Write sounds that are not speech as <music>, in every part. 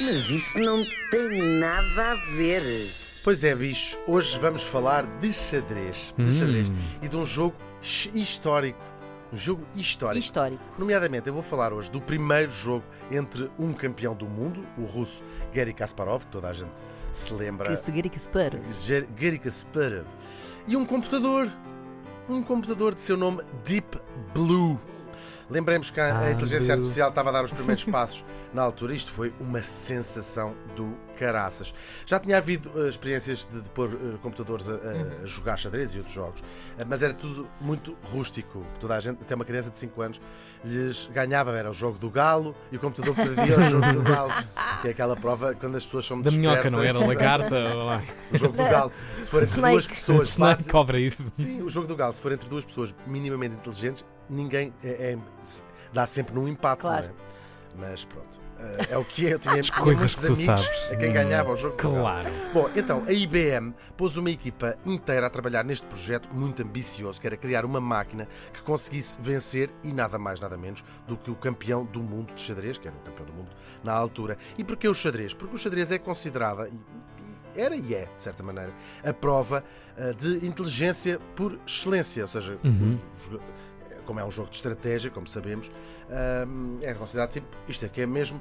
Mas isso não tem nada a ver. Pois é, bicho, hoje vamos falar de xadrez. De xadrez. E de um jogo x- histórico. Um jogo histórico. Histórico. Nomeadamente, eu vou falar hoje do primeiro jogo entre um campeão do mundo, o russo Garry Kasparov, que toda a gente se lembra. Que espero. Ger- Garry Kasparov. E um computador. Um computador de seu nome Deep Blue. Lembremos que a, a inteligência artificial estava a dar os primeiros <laughs> passos na altura. Isto foi uma sensação do caraças. Já tinha havido eh, experiências de, de pôr eh, computadores a, a- a jogar xadrez e outros jogos, eh, mas era tudo muito rústico. Toda a gente, até uma criança de 5 anos, lhes ganhava. Era o jogo do galo e o computador perdia o jogo do galo. Que é aquela prova quando as pessoas são Da minhoca, não era? Lagarta? ou lá. O jogo do galo. Se for entre Snake. duas pessoas, Snake base- cobra isso. Sim, o jogo do galo, se for entre duas pessoas minimamente inteligentes, ninguém é, é- dá sempre num empate, Claro. não é? Mas pronto, eh, é o que é. Eu tinha, <laughs> tinha coisas que tu amigos sabes. a quem ganhava o jogo. Claro. Bom, então, a IBM pôs uma equipa inteira a trabalhar neste projeto muito ambicioso, que era criar uma máquina que conseguisse vencer, e nada mais, nada menos, do que o campeão do mundo de xadrez, que era o campeão do mundo na altura. E porquê o xadrez? Porque o xadrez é considerada, era e é, de certa maneira, a prova ah, de inteligência por excelência, ou seja, Uhum. os joga- como é um jogo de estratégia, como sabemos, é considerado tipo, isto é que é mesmo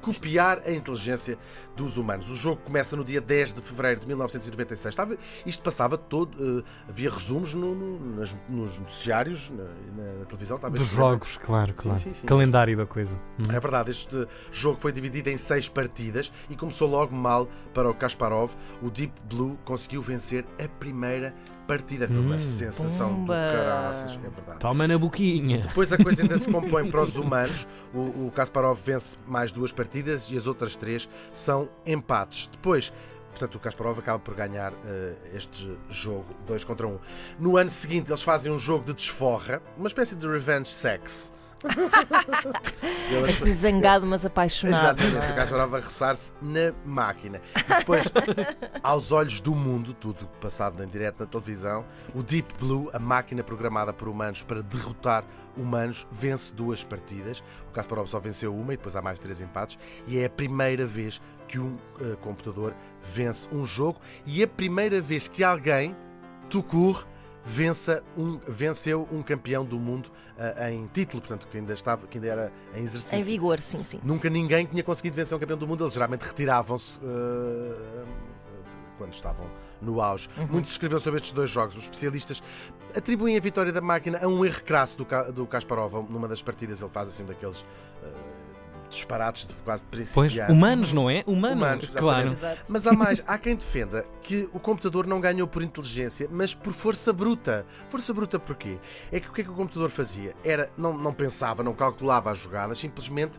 copiar a inteligência dos humanos. O jogo começa no dia 10 de fevereiro de 1996. Estava, isto passava todo. eh, havia resumos no- no- nas- nos noticiários, na, na- televisão. talvez Dos jogos, claro, Sim, claro. sim, sim. Calendário da coisa. Hum. É verdade, este jogo foi dividido em seis partidas e começou logo mal para o Kasparov. O Deep Blue conseguiu vencer a primeira partida. Foi uma Hum. sensação Pumba. do caraças, é verdade. Toma na boquinha. Depois a coisa ainda se <laughs> compõe para os humanos. O, o Kasparov vence mais duas partidas e as outras três são empates. Depois, portanto, o Kasparov acaba por ganhar eh, este jogo 2 contra 1. Um. No ano seguinte, eles fazem um jogo de desforra, uma espécie de revenge sex. <laughs> Eles- Assim zangado, mas apaixonado. Exatamente, o Kasparov a roçar-se na máquina. E depois, <laughs> aos olhos do mundo, tudo passado em direto na televisão, o Deep Blue, a máquina programada por humanos para derrotar humanos, vence duas partidas. O Kasparov só venceu uma e depois há mais três empates. E é a primeira vez que um eh, computador vence um jogo e é a primeira vez que alguém, Tukur, vença um, venceu um campeão do mundo eh, em título, portanto, que ainda, estava, que ainda era em exercício. Em vigor, sim, sim. Nunca ninguém tinha conseguido vencer um campeão do mundo. Eles geralmente retiravam-se eh, quando estavam no auge. Muito se escreveu sobre estes dois jogos. Os especialistas atribuem a vitória da máquina a um erro crasso do, do Kasparov. Numa das partidas ele faz assim daqueles eh, disparates de quase de Pois, principiante. humanos, não é? Humanos, Humanos, claro. Mas há mais, há quem defenda que o computador não ganhou por inteligência, mas por força bruta. Força bruta porquê? É que o que é que o computador fazia? Era, não, não pensava, não calculava as jogadas, simplesmente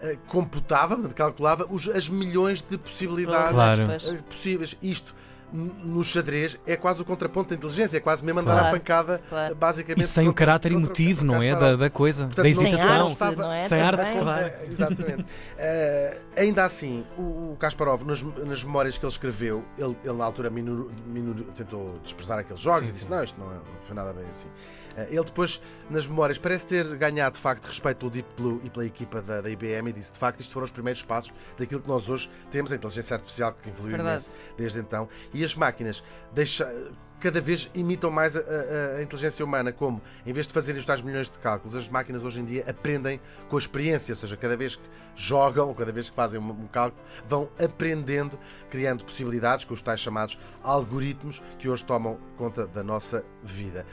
eh, computava, calculava os, as milhões de possibilidades Claro. Eh, possíveis. Isto no xadrez é quase o contraponto da inteligência, é quase mesmo andar Claro, à pancada, claro. basicamente. E sem o contra- caráter contra emotivo, não é? Da, da coisa, Portanto, da hesitação. arte, estava- não é? Sem arte, claro. <laughs> Exatamente. Eh, ainda assim, o, o Kasparov, nas, nas memórias que ele escreveu, ele, ele na altura minor- minor- tentou desprezar aqueles jogos Sim, e disse: sim. Não, isto não, é- não foi nada bem assim. Eh, ele depois, nas memórias, parece ter ganhado de facto respeito pelo Deep Blue e pela equipa da, da IBM e disse: De facto, isto foram os primeiros passos daquilo que nós hoje temos, a inteligência artificial que evoluiu imenso desde então. E as máquinas deixa, cada vez imitam mais a, a- a inteligência humana, como em vez de fazerem os tais milhões de cálculos, as máquinas hoje em dia aprendem com a experiência, ou seja, cada vez que jogam ou cada vez que fazem um, um cálculo, vão aprendendo, criando possibilidades com os tais chamados algoritmos que hoje tomam conta da nossa vida.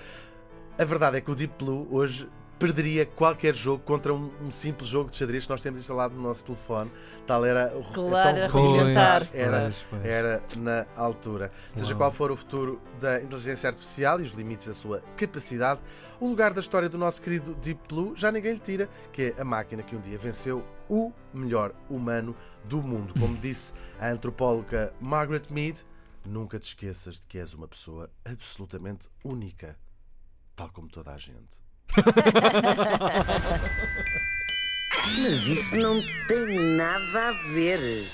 A verdade é que o Deep Blue hoje perderia qualquer jogo contra um, um simples jogo de xadrez que nós temos instalado no nosso telefone. Tal era o Claro, é a tão rudimentar. era, era na altura. Seja Uau. qual for o futuro da inteligência artificial e os limites da sua capacidade, o lugar da história do nosso querido Deep Blue já ninguém lhe tira, que é a máquina que um dia venceu o melhor humano do mundo. Como <laughs> disse a antropóloga Margaret Mead, nunca te esqueças de que és uma pessoa absolutamente única, tal como toda a gente. Mas isso não tem nada a ver.